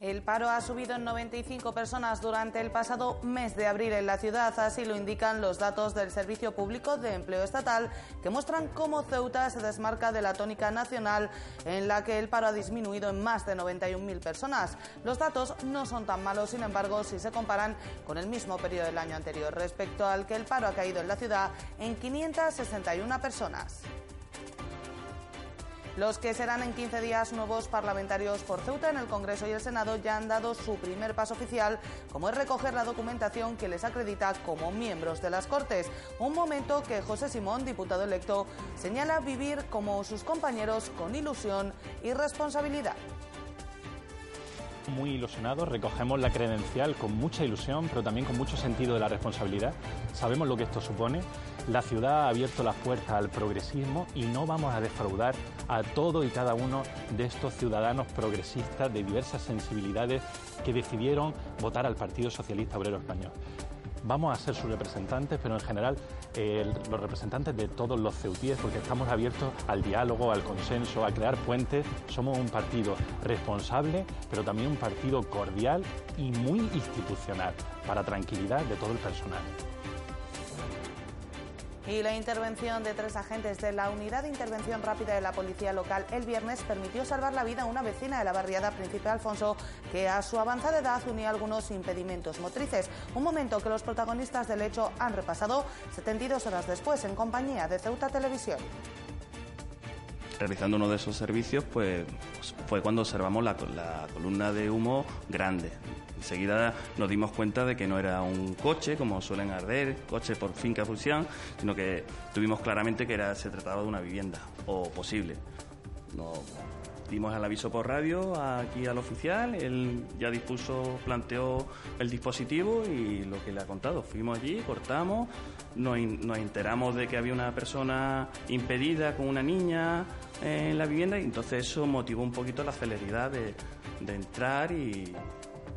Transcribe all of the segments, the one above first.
El paro ha subido en 95 personas durante el pasado mes de abril en la ciudad, así lo indican los datos del Servicio Público de Empleo Estatal, que muestran cómo Ceuta se desmarca de la tónica nacional en la que el paro ha disminuido en más de 91.000 personas. Los datos no son tan malos, sin embargo, si se comparan con el mismo periodo del año anterior, respecto al que el paro ha caído en la ciudad en 561 personas. Los que serán en 15 días nuevos parlamentarios por Ceuta en el Congreso y el Senado ya han dado su primer paso oficial, como es recoger la documentación que les acredita como miembros de las Cortes. Un momento que José Simón, diputado electo, señala vivir como sus compañeros con ilusión y responsabilidad muy ilusionados, recogemos la credencial con mucha ilusión, pero también con mucho sentido de la responsabilidad. Sabemos lo que esto supone. La ciudad ha abierto las puertas al progresismo y no vamos a defraudar a todo y cada uno de estos ciudadanos progresistas de diversas sensibilidades que decidieron votar al Partido Socialista Obrero Español vamos a ser sus representantes, pero en general eh, los representantes de todos los ceutíes, porque estamos abiertos al diálogo, al consenso, a crear puentes. Somos un partido responsable, pero también un partido cordial y muy institucional, para tranquilidad de todo el personal. Y la intervención de tres agentes de la Unidad de Intervención Rápida de la Policía Local el viernes permitió salvar la vida a una vecina de la barriada Príncipe Alfonso que a su avanzada edad unía algunos impedimentos motrices. Un momento que los protagonistas del hecho han repasado 72 horas después en compañía de Ceuta Televisión realizando uno de esos servicios, pues fue cuando observamos la, columna de humo grande. Enseguida nos dimos cuenta de que no era un coche, como suelen arder, coche por finca fusión, sino que tuvimos claramente que era, se trataba de una vivienda, o posible. No, dimos el aviso por radio aquí al oficial, él ya dispuso, planteó el dispositivo y lo que le ha contado. Fuimos allí, cortamos, nos, enteramos de que había una persona impedida con una niña en la vivienda y entonces eso motivó un poquito la celeridad de entrar y,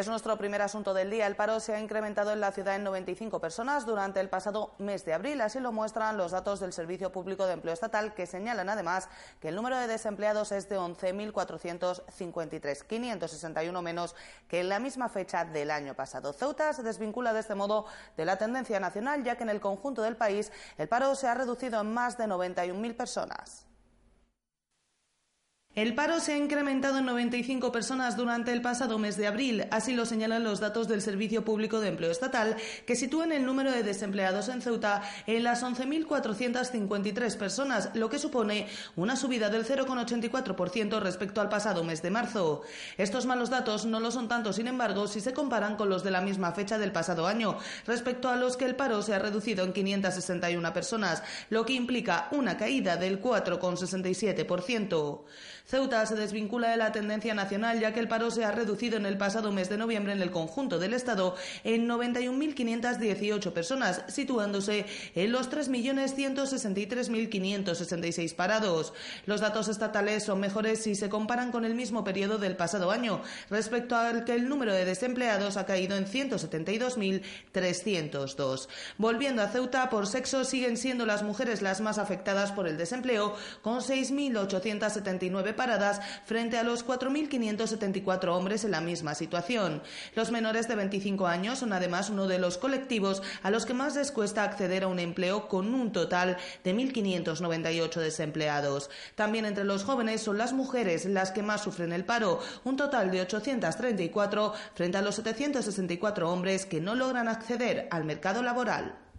Es nuestro primer asunto del día. El paro se ha incrementado en la ciudad en 95 personas durante el pasado mes de abril. Así lo muestran los datos del Servicio Público de Empleo Estatal, que señalan además que el número de desempleados es de 11.453, 561 menos que en la misma fecha del año pasado. Ceuta se desvincula de este modo de la tendencia nacional, ya que en el conjunto del país el paro se ha reducido en más de 91.000 personas. El paro se ha incrementado en 95 personas durante el pasado mes de abril, así lo señalan los datos del Servicio Público de Empleo Estatal, que sitúan el número de desempleados en Ceuta en las 11.453 personas, lo que supone una subida del 0,84% respecto al pasado mes de marzo. Estos malos datos no lo son tanto, sin embargo, si se comparan con los de la misma fecha del pasado año, respecto a los que el paro se ha reducido en 561 personas, lo que implica una caída del 4,67%. Ceuta se desvincula de la tendencia nacional ya que el paro se ha reducido en el pasado mes de noviembre en el conjunto del Estado en 91.518 personas, situándose en los 3.163.566 parados. Los datos estatales son mejores si se comparan con el mismo periodo del pasado año, respecto al que el número de desempleados ha caído en 172.302. Volviendo a Ceuta, por sexo siguen siendo las mujeres las más afectadas por el desempleo, con 6.879 paradas frente a los 4.574 hombres en la misma situación. Los menores de 25 años son además uno de los colectivos a los que más les cuesta acceder a un empleo con un total de 1.598 desempleados. También entre los jóvenes son las mujeres las que más sufren el paro, un total de 834 frente a los 764 hombres que no logran acceder al mercado laboral.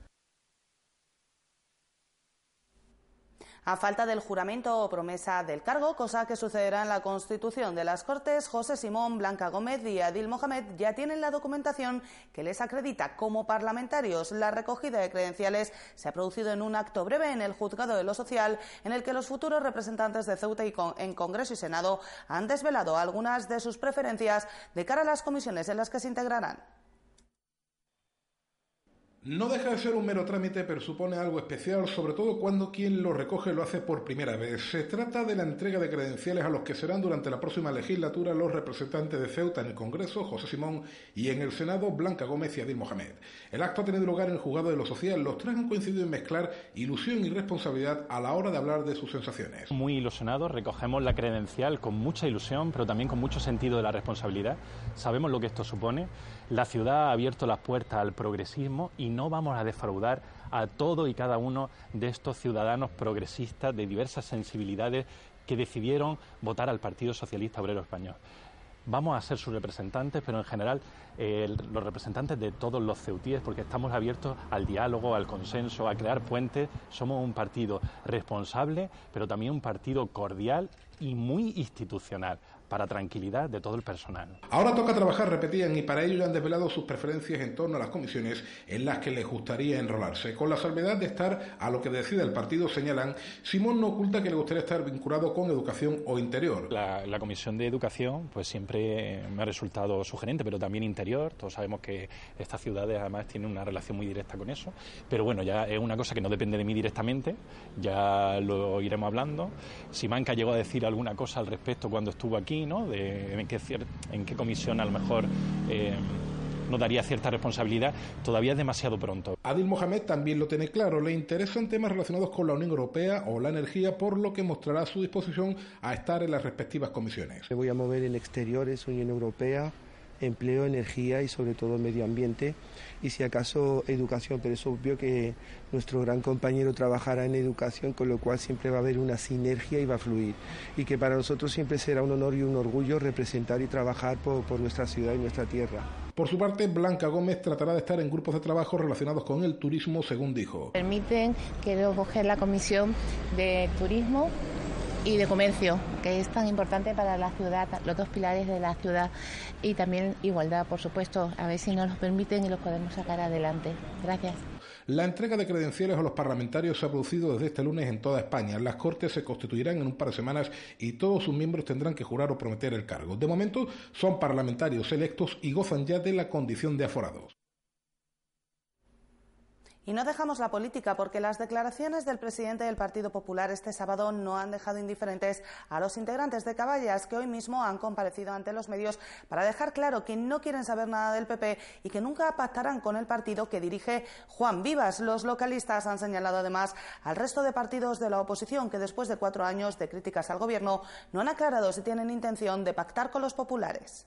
A falta del juramento o promesa del cargo, cosa que sucederá en la Constitución de las Cortes, José Simón, Blanca Gómez y Adil Mohamed ya tienen la documentación que les acredita como parlamentarios. La recogida de credenciales se ha producido en un acto breve en el Juzgado de lo Social, en el que los futuros representantes de Ceuta y en Congreso y Senado han desvelado algunas de sus preferencias de cara a las comisiones en las que se integrarán. No deja de ser un mero trámite, pero supone algo especial, sobre todo cuando quien lo recoge lo hace por primera vez. Se trata de la entrega de credenciales a los que serán durante la próxima legislatura los representantes de Ceuta en el Congreso, José Simón, y en el Senado, Blanca Gómez y Adil Mohamed. El acto ha tenido lugar en el juzgado de lo social. Los tres han coincidido en mezclar ilusión y responsabilidad a la hora de hablar de sus sensaciones. Muy ilusionados, recogemos la credencial con mucha ilusión, pero también con mucho sentido de la responsabilidad. Sabemos lo que esto supone. La ciudad ha abierto las puertas al progresismo y no vamos a defraudar a todo y cada uno de estos ciudadanos progresistas de diversas sensibilidades que decidieron votar al Partido Socialista Obrero Español. Vamos a ser sus representantes, pero en general eh, los representantes de todos los ceutíes, porque estamos abiertos al diálogo, al consenso, a crear puentes. Somos un partido responsable, pero también un partido cordial y muy institucional para tranquilidad de todo el personal. Ahora toca trabajar, repetían, y para ello ya han desvelado sus preferencias en torno a las comisiones en las que les gustaría enrolarse. Con la salvedad de estar a lo que decida el partido, señalan, Simón no oculta que le gustaría estar vinculado con educación o interior. La, la comisión de educación, pues siempre me ha resultado sugerente, pero también interior. Todos sabemos que estas ciudades además tienen una relación muy directa con eso. Pero bueno, ya es una cosa que no depende de mí directamente, ya lo iremos hablando. Si Manca llegó a decir alguna cosa al respecto cuando estuvo aquí, de en, qué, en qué comisión a lo mejor eh, nos daría cierta responsabilidad, todavía es demasiado pronto. Adil Mohamed también lo tiene claro, le interesan temas relacionados con la Unión Europea o la energía, por lo que mostrará su disposición a estar en las respectivas comisiones. Me voy a mover en exteriores, Unión Europea, empleo, energía y sobre todo medio ambiente y si acaso educación, pero es obvio que nuestro gran compañero trabajará en educación, con lo cual siempre va a haber una sinergia y va a fluir y que para nosotros siempre será un honor y un orgullo representar y trabajar por, por nuestra ciudad y nuestra tierra. Por su parte, Blanca Gómez tratará de estar en grupos de trabajo relacionados con el turismo, según dijo. Permiten que coger la comisión de turismo y de comercio, que es tan importante para la ciudad, los dos pilares de la ciudad y también igualdad, por supuesto, a ver si nos lo permiten y los podemos sacar adelante. Gracias. La entrega de credenciales a los parlamentarios se ha producido desde este lunes en toda España. Las Cortes se constituirán en un par de semanas y todos sus miembros tendrán que jurar o prometer el cargo. De momento son parlamentarios electos y gozan ya de la condición de aforados. Y no dejamos la política porque las declaraciones del presidente del Partido Popular este sábado no han dejado indiferentes a los integrantes de Caballas que hoy mismo han comparecido ante los medios para dejar claro que no quieren saber nada del PP y que nunca pactarán con el partido que dirige Juan Vivas. Los localistas han señalado además al resto de partidos de la oposición que después de cuatro años de críticas al Gobierno no han aclarado si tienen intención de pactar con los populares.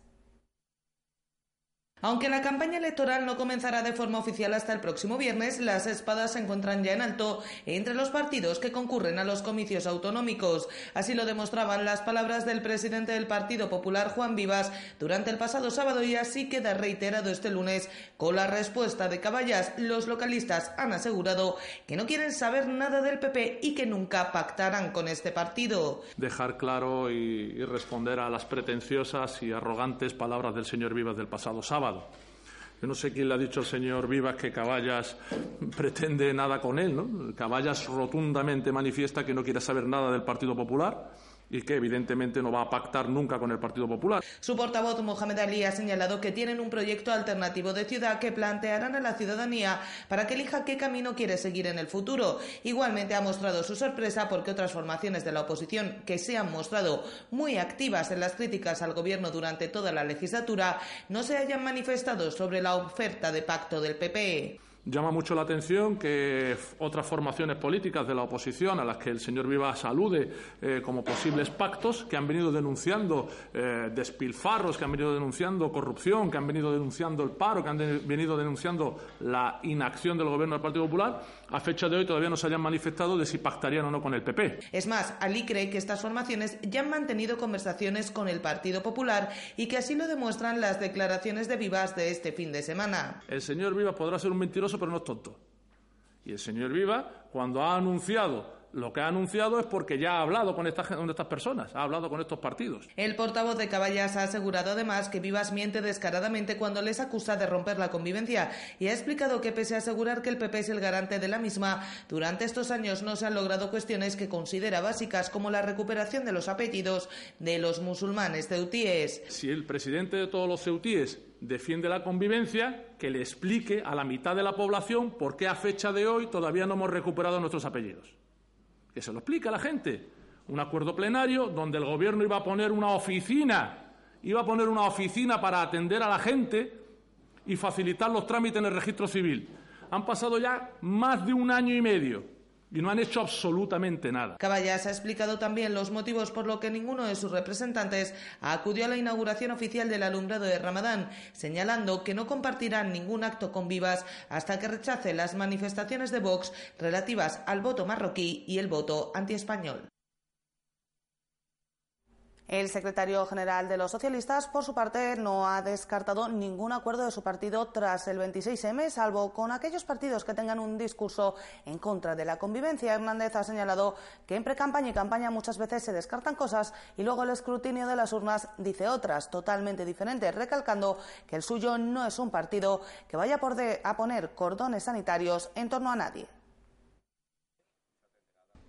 Aunque la campaña electoral no comenzará de forma oficial hasta el próximo viernes, las espadas se encuentran ya en alto entre los partidos que concurren a los comicios autonómicos. Así lo demostraban las palabras del presidente del Partido Popular, Juan Vivas, durante el pasado sábado y así queda reiterado este lunes con la respuesta de Caballas. Los localistas han asegurado que no quieren saber nada del PP y que nunca pactarán con este partido. Dejar claro y, responder a las pretenciosas y arrogantes palabras del señor Vivas del pasado sábado. Yo no sé quién le ha dicho al señor Vivas que Caballas pretende nada con él, ¿no? Caballas rotundamente manifiesta que no quiere saber nada del Partido Popular y que evidentemente no va a pactar nunca con el Partido Popular. Su portavoz, Mohamed Ali, ha señalado que tienen un proyecto alternativo de ciudad que plantearán a la ciudadanía para que elija qué camino quiere seguir en el futuro. Igualmente ha mostrado su sorpresa porque otras formaciones de la oposición que se han mostrado muy activas en las críticas al gobierno durante toda la legislatura no se hayan manifestado sobre la oferta de pacto del PP. Llama mucho la atención que otras formaciones políticas de la oposición, a las que el señor Vivas alude eh, como posibles pactos, que han venido denunciando eh, despilfarros, que han venido denunciando corrupción, que han venido denunciando el paro, que han venido denunciando la inacción del Gobierno del Partido Popular, a fecha de hoy todavía no se hayan manifestado de si pactarían o no con el PP. Es más, Ali cree que estas formaciones ya han mantenido conversaciones con el Partido Popular y que así lo demuestran las declaraciones de Vivas de este fin de semana. El señor Vivas podrá ser un mentiroso, pero no es tonto. Y el señor Vivas, cuando ha anunciado lo que ha anunciado es porque ya ha hablado con, estas personas, ha hablado con estos partidos. El portavoz de Caballas ha asegurado además que Vivas miente descaradamente cuando les acusa de romper la convivencia y ha explicado que pese a asegurar que el PP es el garante de la misma, durante estos años no se han logrado cuestiones que considera básicas como la recuperación de los apellidos de los musulmanes ceutíes. Si el presidente de todos los ceutíes defiende la convivencia, que le explique a la mitad de la población por qué a fecha de hoy todavía no hemos recuperado nuestros apellidos que se lo explica a la gente. Un acuerdo plenario donde el Gobierno iba a poner una oficina, iba a poner una oficina para atender a la gente y facilitar los trámites en el registro civil. Han pasado ya más de un año y medio y no han hecho absolutamente nada. Caballas ha explicado también los motivos por los que ninguno de sus representantes acudió a la inauguración oficial del alumbrado de Ramadán, señalando que no compartirán ningún acto con Vivas hasta que rechace las manifestaciones de Vox relativas al voto marroquí y el voto antiespañol. El secretario general de los socialistas, por su parte, no ha descartado ningún acuerdo de su partido tras el 26M, salvo con aquellos partidos que tengan un discurso en contra de la convivencia. Hernández ha señalado que en precampaña y campaña muchas veces se descartan cosas y luego el escrutinio de las urnas dice otras totalmente diferentes, recalcando que el suyo no es un partido que vaya a poner cordones sanitarios en torno a nadie.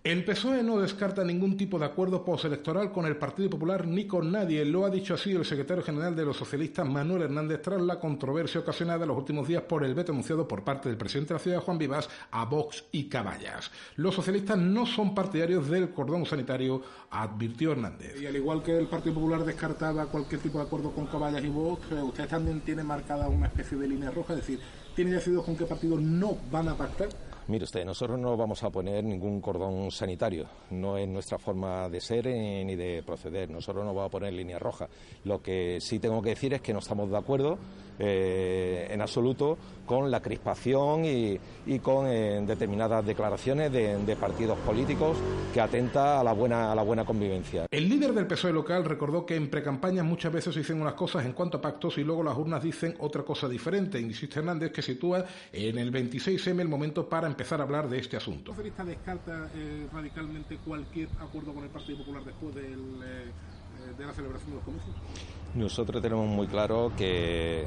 El PSOE no descarta ningún tipo de acuerdo postelectoral con el Partido Popular ni con nadie. Lo ha dicho así el secretario general de los socialistas, Manuel Hernández, tras la controversia ocasionada en los últimos días por el veto anunciado por parte del presidente de la ciudad, Juan Vivas, a Vox y Caballas. Los socialistas no son partidarios del cordón sanitario, advirtió Hernández. Y al igual que el Partido Popular descartaba cualquier tipo de acuerdo con Caballas y Vox, eh, usted también tiene marcada una especie de línea roja, es decir, ¿tiene decidido con qué partidos no van a pactar? Mire usted, nosotros no vamos a poner ningún cordón sanitario, no es nuestra forma de ser eh, ni de proceder, nosotros no vamos a poner línea roja. Lo que sí tengo que decir es que no estamos de acuerdo eh, en absoluto con la crispación y, con eh, determinadas declaraciones de, partidos políticos que atenta a la buena a la buena convivencia. El líder del PSOE local recordó que en precampaña muchas veces se dicen unas cosas en cuanto a pactos y luego las urnas dicen otra cosa diferente. Insiste Hernández que sitúa en el 26M el momento para empezar a hablar de este asunto. ¿El socialista descarta eh, radicalmente cualquier acuerdo con el Partido Popular después del, eh, de la celebración de los comicios? Nosotros tenemos muy claro que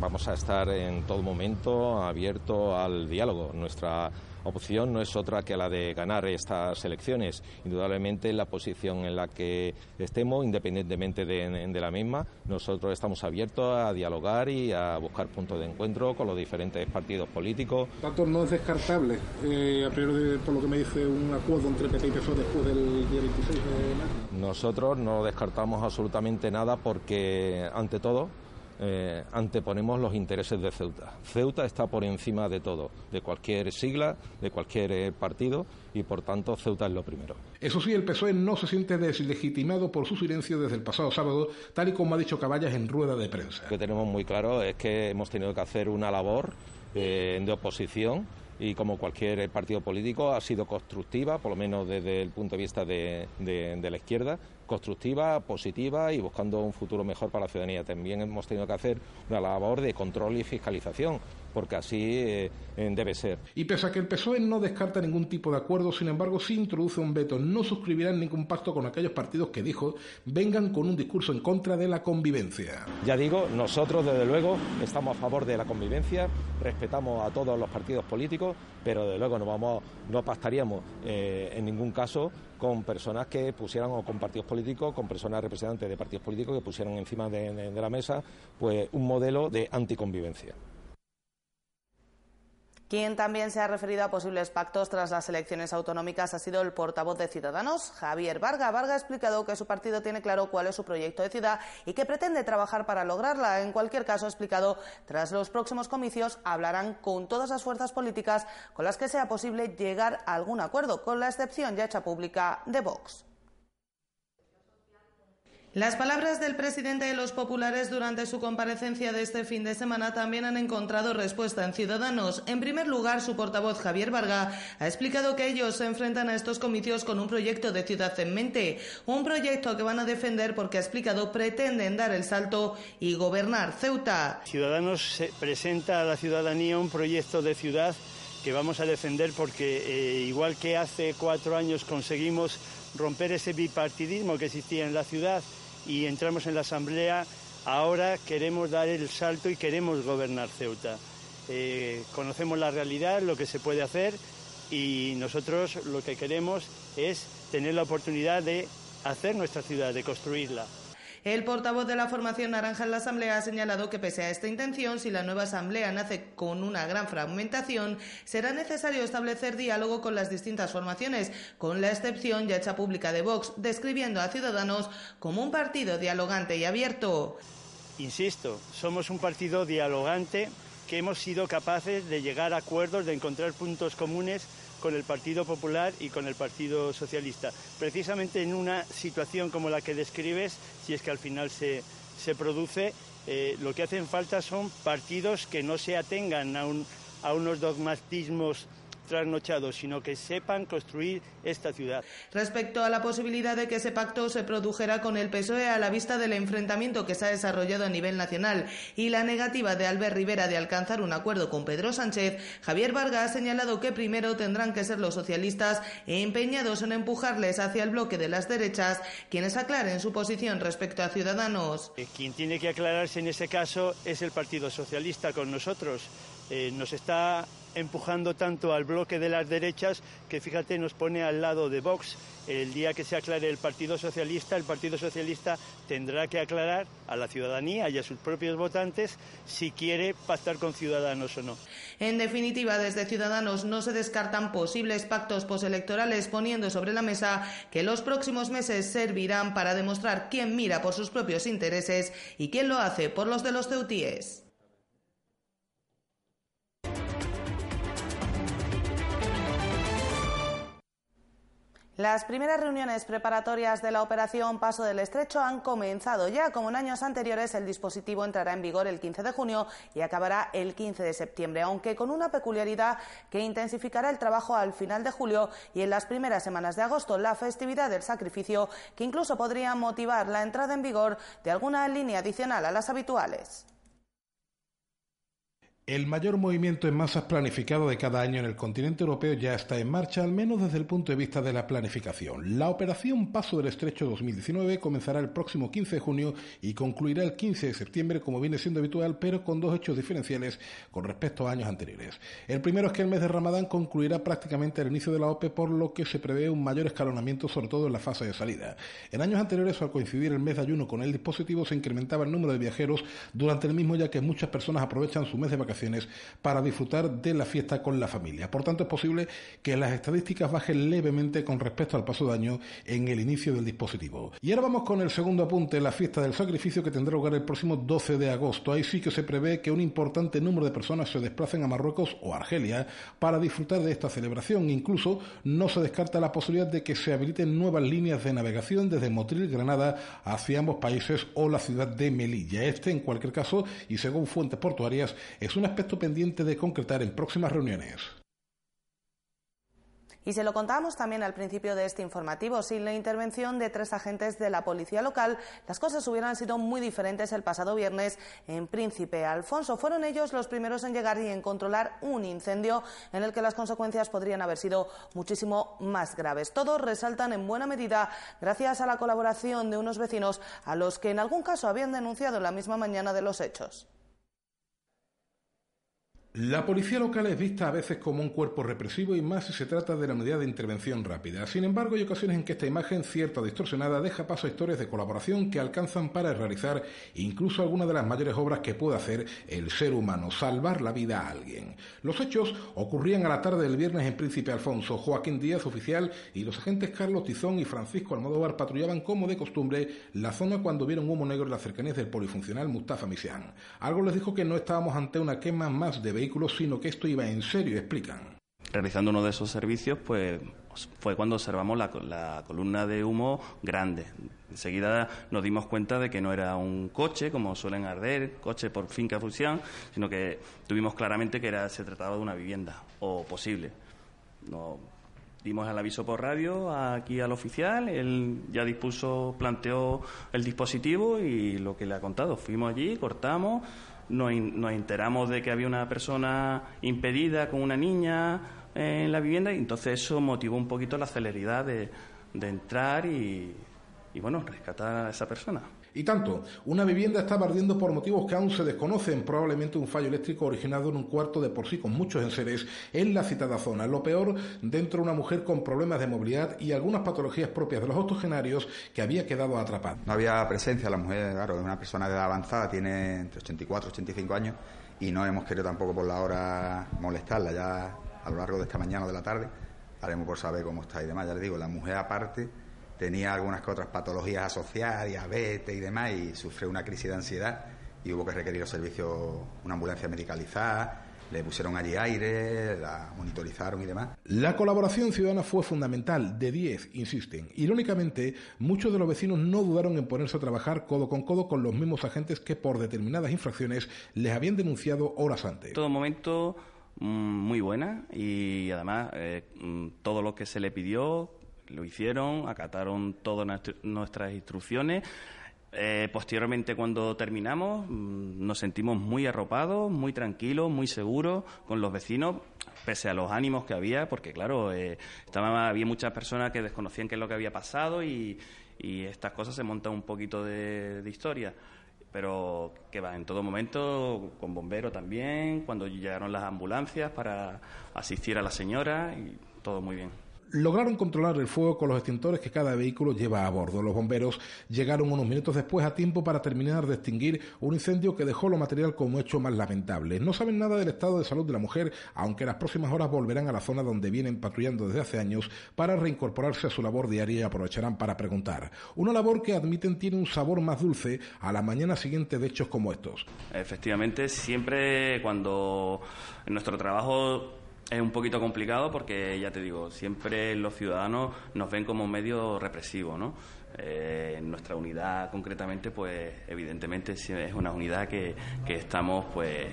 vamos a estar en todo momento abierto al diálogo. Nuestra opción no es otra que la de ganar estas elecciones. Indudablemente la posición en la que estemos, independientemente de, la misma, nosotros estamos abiertos a dialogar y a buscar puntos de encuentro con los diferentes partidos políticos. Tanto no es descartable, eh, a priori por lo que me dice, un acuerdo entre PP y PSOE después del día 26 de mayo. Nosotros no descartamos absolutamente nada porque, ante todo, eh, anteponemos los intereses de Ceuta. Ceuta está por encima de todo, de cualquier sigla, de cualquier eh, partido y por tanto Ceuta es lo primero. Eso sí, el PSOE no se siente deslegitimado por su silencio desde el pasado sábado, tal y como ha dicho Caballas en rueda de prensa. Lo que tenemos muy claro es que hemos tenido que hacer una labor eh, de oposición y como cualquier partido político ha sido constructiva, por lo menos desde el punto de vista de la izquierda, constructiva, positiva y buscando un futuro mejor para la ciudadanía. También hemos tenido que hacer una labor de control y fiscalización, porque así eh, debe ser. Y pese a que el PSOE no descarta ningún tipo de acuerdo, sin embargo, sí introduce un veto. No suscribirán ningún pacto con aquellos partidos que dijo vengan con un discurso en contra de la convivencia. Ya digo, nosotros desde luego estamos a favor de la convivencia, respetamos a todos los partidos políticos, pero desde luego no vamos, no pactaríamos eh, en ningún caso con personas que pusieran, o con partidos políticos, con personas representantes de partidos políticos que pusieran encima de, la mesa pues un modelo de anticonvivencia. Quien también se ha referido a posibles pactos tras las elecciones autonómicas ha sido el portavoz de Ciudadanos, Javier Varga. Varga ha explicado que su partido tiene claro cuál es su proyecto de ciudad y que pretende trabajar para lograrla. En cualquier caso, ha explicado, tras los próximos comicios hablarán con todas las fuerzas políticas con las que sea posible llegar a algún acuerdo, con la excepción ya hecha pública de Vox. Las palabras del presidente de los populares durante su comparecencia de este fin de semana también han encontrado respuesta en Ciudadanos. En primer lugar, su portavoz Javier Varga ha explicado que ellos se enfrentan a estos comicios con un proyecto de ciudad en mente, un proyecto que van a defender porque ha explicado pretenden dar el salto y gobernar Ceuta. Ciudadanos presenta a la ciudadanía un proyecto de ciudad que vamos a defender porque eh, igual que hace cuatro años conseguimos romper ese bipartidismo que existía en la ciudad y entramos en la Asamblea, ahora queremos dar el salto y queremos gobernar Ceuta. Eh, conocemos la realidad, lo que se puede hacer y nosotros lo que queremos es tener la oportunidad de hacer nuestra ciudad, de construirla. El portavoz de la formación naranja en la Asamblea ha señalado que pese a esta intención, si la nueva Asamblea nace con una gran fragmentación, será necesario establecer diálogo con las distintas formaciones, con la excepción ya hecha pública de Vox, describiendo a Ciudadanos como un partido dialogante y abierto. Insisto, somos un partido dialogante que hemos sido capaces de llegar a acuerdos, de encontrar puntos comunes con el Partido Popular y con el Partido Socialista. Precisamente en una situación como la que describes, si es que al final se, produce, eh, lo que hacen falta son partidos que no se atengan a, a unos dogmatismos trasnochados, sino que sepan construir esta ciudad. Respecto a la posibilidad de que ese pacto se produjera con el PSOE a la vista del enfrentamiento que se ha desarrollado a nivel nacional y la negativa de Albert Rivera de alcanzar un acuerdo con Pedro Sánchez, Javier Vargas ha señalado que primero tendrán que ser los socialistas empeñados en empujarles hacia el bloque de las derechas quienes aclaren su posición respecto a Ciudadanos. Eh, quien tiene que aclararse en ese caso es el Partido Socialista con nosotros. Eh, nos está empujando tanto al bloque de las derechas que fíjate nos pone al lado de Vox. El día que se aclare el Partido Socialista, el Partido Socialista tendrá que aclarar a la ciudadanía y a sus propios votantes si quiere pactar con Ciudadanos o no. En definitiva, desde Ciudadanos no se descartan posibles pactos postelectorales poniendo sobre la mesa que los próximos meses servirán para demostrar quién mira por sus propios intereses y quién lo hace por los de los ceutíes. Las primeras reuniones preparatorias de la operación Paso del Estrecho han comenzado ya. Como en años anteriores, el dispositivo entrará en vigor el 15 de junio y acabará el 15 de septiembre, aunque con una peculiaridad que intensificará el trabajo al final de julio y en las primeras semanas de agosto, la festividad del sacrificio, que incluso podría motivar la entrada en vigor de alguna línea adicional a las habituales. El mayor movimiento en masas planificado de cada año en el continente europeo ya está en marcha, al menos desde el punto de vista de la planificación. La operación Paso del Estrecho 2019 comenzará el próximo 15 de junio y concluirá el 15 de septiembre, como viene siendo habitual, pero con dos hechos diferenciales con respecto a años anteriores. El primero es que el mes de Ramadán concluirá prácticamente al inicio de la OPE, por lo que se prevé un mayor escalonamiento, sobre todo en la fase de salida. En años anteriores, al coincidir el mes de ayuno con el dispositivo, se incrementaba el número de viajeros durante el mismo, ya que muchas personas aprovechan su mes de vacaciones para disfrutar de la fiesta con la familia. Por tanto, es posible que las estadísticas bajen levemente con respecto al paso de año en el inicio del dispositivo. Y ahora vamos con el segundo apunte, la fiesta del sacrificio que tendrá lugar el próximo 12 de agosto. Ahí sí que se prevé que un importante número de personas se desplacen a Marruecos o Argelia para disfrutar de esta celebración. Incluso no se descarta la posibilidad de que se habiliten nuevas líneas de navegación desde Motril, Granada, hacia ambos países o la ciudad de Melilla. Este, en cualquier caso, y según fuentes portuarias, es un un aspecto pendiente de concretar en próximas reuniones. Y se lo contábamos también al principio de este informativo. Sin la intervención de tres agentes de la policía local, las cosas hubieran sido muy diferentes el pasado viernes en Príncipe Alfonso. Fueron ellos los primeros en llegar y en controlar un incendio en el que las consecuencias podrían haber sido muchísimo más graves. Todos resaltan en buena medida gracias a la colaboración de unos vecinos a los que en algún caso habían denunciado la misma mañana de los hechos. La policía local es vista a veces como un cuerpo represivo y más si se trata de la unidad de intervención rápida. Sin embargo, hay ocasiones en que esta imagen, cierta distorsionada, deja paso a historias de colaboración que alcanzan para realizar incluso algunas de las mayores obras que puede hacer el ser humano, salvar la vida a alguien. Los hechos ocurrían a la tarde del viernes en Príncipe Alfonso. Joaquín Díaz, oficial, y los agentes Carlos Tizón y Francisco Almodóvar patrullaban como de costumbre la zona cuando vieron humo negro en las cercanías del polifuncional Mustafa Misián. Algo les dijo que no estábamos ante una quema más de sino que esto iba en serio, explican. Realizando uno de esos servicios, pues fue cuando observamos la, columna de humo grande. Enseguida nos dimos cuenta de que no era un coche, como suelen arder, coche por finca fusión, sino que tuvimos claramente que era, se trataba de una vivienda, o posible. No, dimos el aviso por radio aquí al oficial, él ya dispuso, planteó el dispositivo y lo que le ha contado. Fuimos allí, cortamos, nos, enteramos de que había una persona impedida con una niña en la vivienda y entonces eso motivó un poquito la celeridad de, entrar y, y, bueno, rescatar a esa persona. Y tanto, una vivienda estaba ardiendo por motivos que aún se desconocen, probablemente un fallo eléctrico originado en un cuarto de por sí con muchos enseres en la citada zona. Lo peor, dentro una mujer con problemas de movilidad y algunas patologías propias de los octogenarios que había quedado atrapada. No había presencia, la mujer, claro, es una persona de edad avanzada, tiene entre 84 y 85 años y no hemos querido tampoco por la hora molestarla ya a lo largo de esta mañana o de la tarde. Haremos por saber cómo está y demás. Ya les digo, la mujer aparte tenía algunas que otras patologías asociadas, diabetes y demás, y sufrió una crisis de ansiedad y hubo que requerir los servicios, una ambulancia medicalizada, le pusieron allí aire, la monitorizaron y demás. La colaboración ciudadana fue fundamental, de 10, insisten. Irónicamente, muchos de los vecinos no dudaron en ponerse a trabajar codo con codo con los mismos agentes que por determinadas infracciones les habían denunciado horas antes. Todo momento mm, muy buena y además eh, mm, todo lo que se le pidió lo hicieron, acataron todas nuestras instrucciones. Eh, posteriormente, cuando terminamos, mm, nos sentimos muy arropados, muy tranquilos, muy seguros con los vecinos, pese a los ánimos que había, porque claro, eh, estaba, había muchas personas que desconocían qué es lo que había pasado y, estas cosas se montan un poquito de, de historia pero que va en todo momento con bomberos también, cuando llegaron las ambulancias para asistir a la señora y todo muy bien lograron controlar el fuego con los extintores que cada vehículo lleva a bordo. Los bomberos llegaron unos minutos después a tiempo para terminar de extinguir un incendio que dejó lo material como hecho más lamentable. No saben nada del estado de salud de la mujer, aunque las próximas horas volverán a la zona donde vienen patrullando desde hace años para reincorporarse a su labor diaria y aprovecharán para preguntar. Una labor que admiten tiene un sabor más dulce a la mañana siguiente de hechos como estos. Efectivamente, siempre cuando en nuestro trabajo es un poquito complicado porque, ya te digo, siempre los ciudadanos nos ven como un medio represivo, ¿no? Eh, nuestra unidad concretamente, pues evidentemente es una unidad que, que estamos, pues,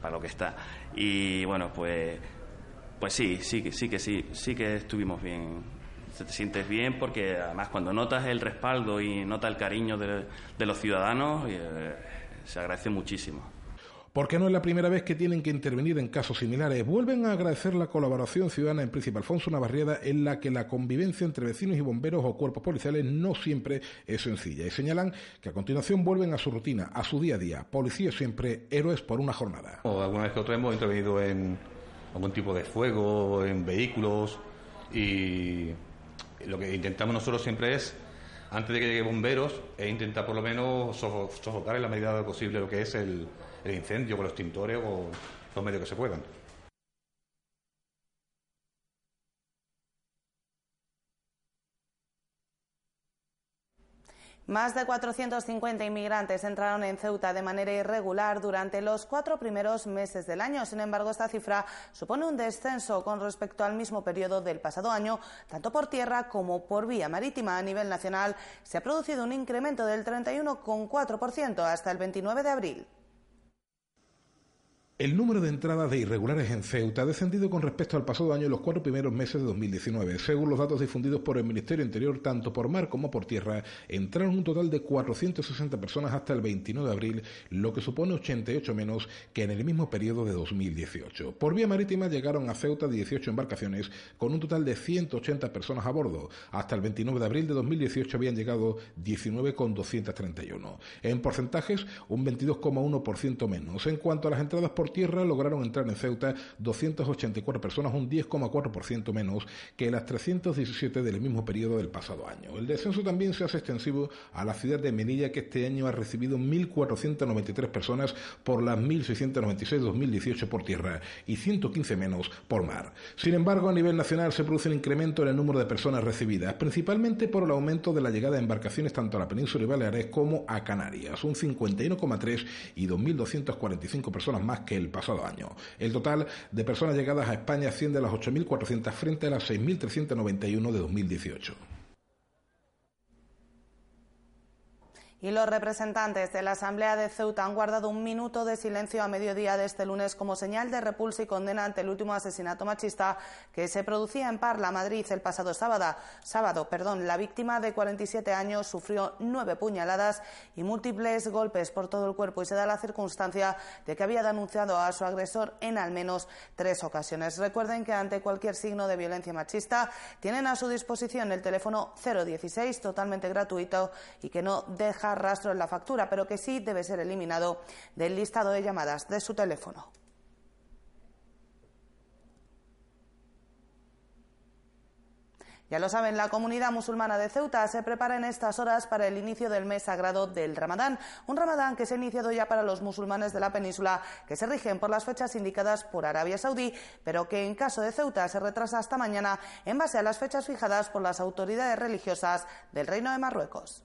para lo que está. Y bueno, pues, pues sí, sí, sí que sí, sí que estuvimos bien. Te sientes bien porque además cuando notas el respaldo y notas el cariño de, de los ciudadanos, eh, se agradece muchísimo porque no es la primera vez que tienen que intervenir en casos similares. Vuelven a agradecer la colaboración ciudadana en Príncipe Alfonso, una barriada en la que la convivencia entre vecinos y bomberos o cuerpos policiales no siempre es sencilla. Y señalan que a continuación vuelven a su rutina, a su día a día. Policías siempre héroes por una jornada. O alguna vez que otra hemos intervenido en algún tipo de fuego, en vehículos y lo que intentamos nosotros siempre es antes de que lleguen bomberos, e intentar por lo menos sofocar en la medida de lo posible lo que es el, el incendio con los tintores o los medios que se puedan. Más de 450 inmigrantes entraron en Ceuta de manera irregular durante los cuatro primeros meses del año. Sin embargo, esta cifra supone un descenso con respecto al mismo periodo del pasado año, tanto por tierra como por vía marítima. A nivel nacional se ha producido un incremento del 31,4% hasta el 29 de abril. El número de entradas de irregulares en Ceuta ha descendido con respecto al pasado año en los cuatro primeros meses de 2019. Según los datos difundidos por el Ministerio Interior, tanto por mar como por tierra, entraron un total de 460 personas hasta el 29 de abril, lo que supone 88 menos que en el mismo periodo de 2018. Por vía marítima llegaron a Ceuta 18 embarcaciones con un total de 180 personas a bordo. Hasta el 29 de abril de 2018 habían llegado 19 con 231. En porcentajes, un 22,1% menos. En cuanto a las entradas por tierra lograron entrar en Ceuta 284 personas, un 10,4% menos que las 317 del mismo periodo del pasado año. El descenso también se hace extensivo a la ciudad de Melilla, que este año ha recibido 1.493 personas por las 1.696 2018 por tierra y 115 menos por mar. Sin embargo, a nivel nacional se produce un incremento en el número de personas recibidas, principalmente por el aumento de la llegada de embarcaciones tanto a la península y Baleares como a Canarias, un 51,3 y 2.245 personas más que el pasado año. El total de personas llegadas a España asciende a las 8.400 frente a las 6.391 de 2018. Y los representantes de la Asamblea de Ceuta han guardado un minuto de silencio a mediodía de este lunes como señal de repulsa y condena ante el último asesinato machista que se producía en Parla, Madrid, el pasado sábado. sábado perdón, la víctima de 47 años sufrió nueve puñaladas y múltiples golpes por todo el cuerpo y se da la circunstancia de que había denunciado a su agresor en al menos tres ocasiones. Recuerden que ante cualquier signo de violencia machista tienen a su disposición el teléfono 016 totalmente gratuito y que no deja rastro en la factura, pero que sí debe ser eliminado del listado de llamadas de su teléfono. Ya lo saben, la comunidad musulmana de Ceuta se prepara en estas horas para el inicio del mes sagrado del Ramadán, un Ramadán que se ha iniciado ya para los musulmanes de la península, que se rigen por las fechas indicadas por Arabia Saudí, pero que en caso de Ceuta se retrasa hasta mañana en base a las fechas fijadas por las autoridades religiosas del Reino de Marruecos.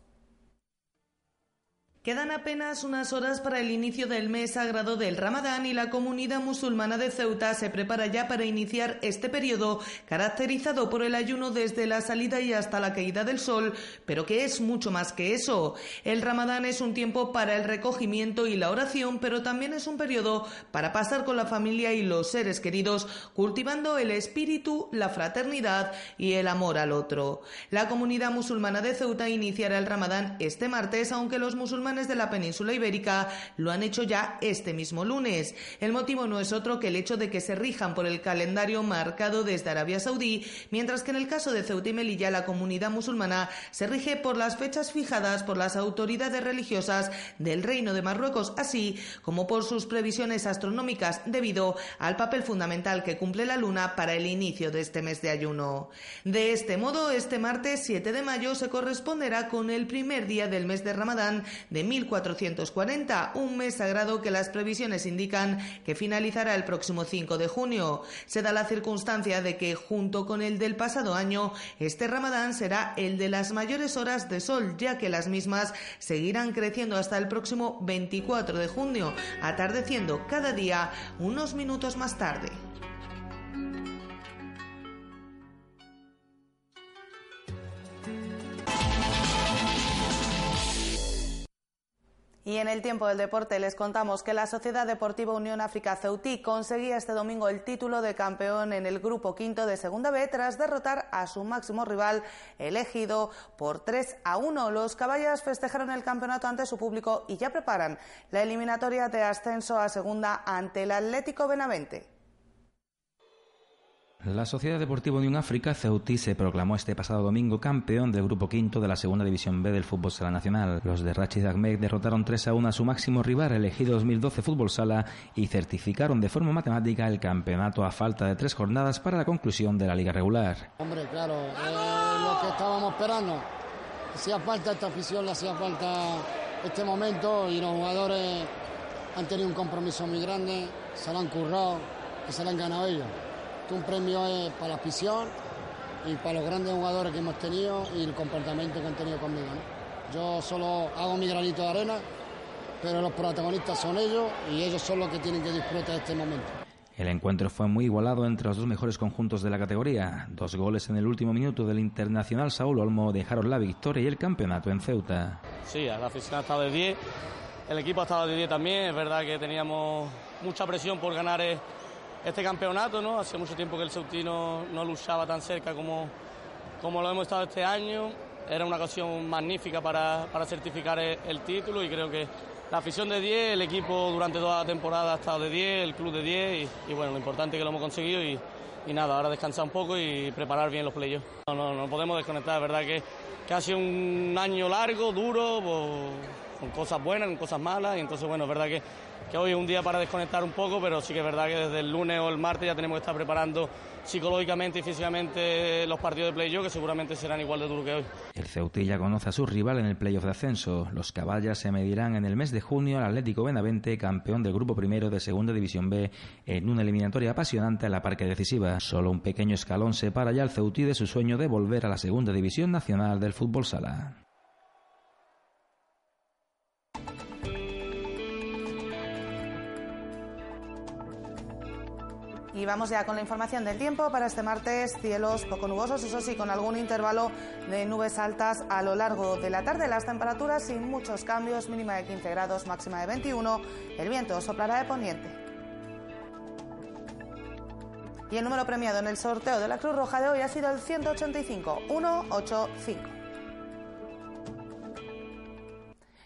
Quedan apenas unas horas para el inicio del mes sagrado del Ramadán y la comunidad musulmana de Ceuta se prepara ya para iniciar este periodo caracterizado por el ayuno desde la salida y hasta la caída del sol, pero que es mucho más que eso. El Ramadán es un tiempo para el recogimiento y la oración, pero también es un periodo para pasar con la familia y los seres queridos, cultivando el espíritu, la fraternidad y el amor al otro. La comunidad musulmana de Ceuta iniciará el Ramadán este martes, aunque los musulmanes de la península ibérica lo han hecho ya este mismo lunes. El motivo no es otro que el hecho de que se rijan por el calendario marcado desde Arabia Saudí, mientras que en el caso de Ceuta y Melilla la comunidad musulmana se rige por las fechas fijadas por las autoridades religiosas del Reino de Marruecos, así como por sus previsiones astronómicas debido al papel fundamental que cumple la luna para el inicio de este mes de ayuno. De este modo, este martes 7 de mayo se corresponderá con el primer día del mes de Ramadán de 1440, un mes sagrado que las previsiones indican que finalizará el próximo 5 de junio. Se da la circunstancia de que, junto con el del pasado año, este ramadán será el de las mayores horas de sol, ya que las mismas seguirán creciendo hasta el próximo 24 de junio, atardeciendo cada día unos minutos más tarde. Y en el tiempo del deporte les contamos que la Sociedad Deportiva Unión África Ceutí conseguía este domingo el título de campeón en el grupo quinto de Segunda B tras derrotar a su máximo rival elegido por 3 a 1. Los caballas festejaron el campeonato ante su público y ya preparan la eliminatoria de ascenso a Segunda ante el Atlético Benavente. La Sociedad Deportiva Unión África, Ceutí, se proclamó este pasado domingo campeón del Grupo Quinto de la Segunda División B del Fútbol Sala Nacional. Los de Rachid Ahmed derrotaron 3 a 1 a su máximo rival, elegido 2012 Fútbol Sala, y certificaron de forma matemática el campeonato a falta de tres jornadas para la conclusión de la liga regular. Hombre, claro, es lo que estábamos esperando. Hacía falta esta afición, le hacía falta este momento y los jugadores han tenido un compromiso muy grande, se lo han currado y se lo han ganado ellos un premio es para la afición y para los grandes jugadores que hemos tenido y el comportamiento que han tenido conmigo. Yo solo hago mi granito de arena, pero los protagonistas son ellos y ellos son los que tienen que disfrutar de este momento. El encuentro fue muy igualado entre los dos mejores conjuntos de la categoría. Dos goles en el último minuto del internacional Saúl Olmo dejaron la victoria y el campeonato en Ceuta. Sí, la afición ha estado de 10, el equipo ha estado de 10 también. Es verdad que teníamos mucha presión por ganar eh, este campeonato, ¿no? Hace mucho tiempo que el Ceutino no luchaba tan cerca como, como lo hemos estado este año. Era una ocasión magnífica para, para certificar el, título y creo que la afición de 10, el equipo durante toda la temporada ha estado de 10, el club de 10 y, bueno, lo importante es que lo hemos conseguido y, y nada, ahora descansar un poco y preparar bien los playoffs. No, no, no podemos desconectar, es verdad que, que ha sido un año largo, duro, con cosas buenas, con cosas malas y entonces bueno, es verdad que que hoy es un día para desconectar un poco, pero sí que es verdad que desde el lunes o el martes ya tenemos que estar preparando psicológicamente y físicamente los partidos de playoff, que seguramente serán igual de duros que hoy. El Ceutilla conoce a su rival en el playoff de ascenso. Los caballas se medirán en el mes de junio al Atlético Benavente, campeón del grupo primero de Segunda División B, en una eliminatoria apasionante en la parque decisiva. Solo un pequeño escalón separa ya al Ceutí de su sueño de volver a la Segunda División Nacional del Fútbol Sala. Y vamos ya con la información del tiempo para este martes. Cielos poco nubosos, eso sí, con algún intervalo de nubes altas a lo largo de la tarde. Las temperaturas sin muchos cambios, mínima de 15 grados, máxima de 21. El viento soplará de poniente. Y el número premiado en el sorteo de la Cruz Roja de hoy ha sido el 185 185.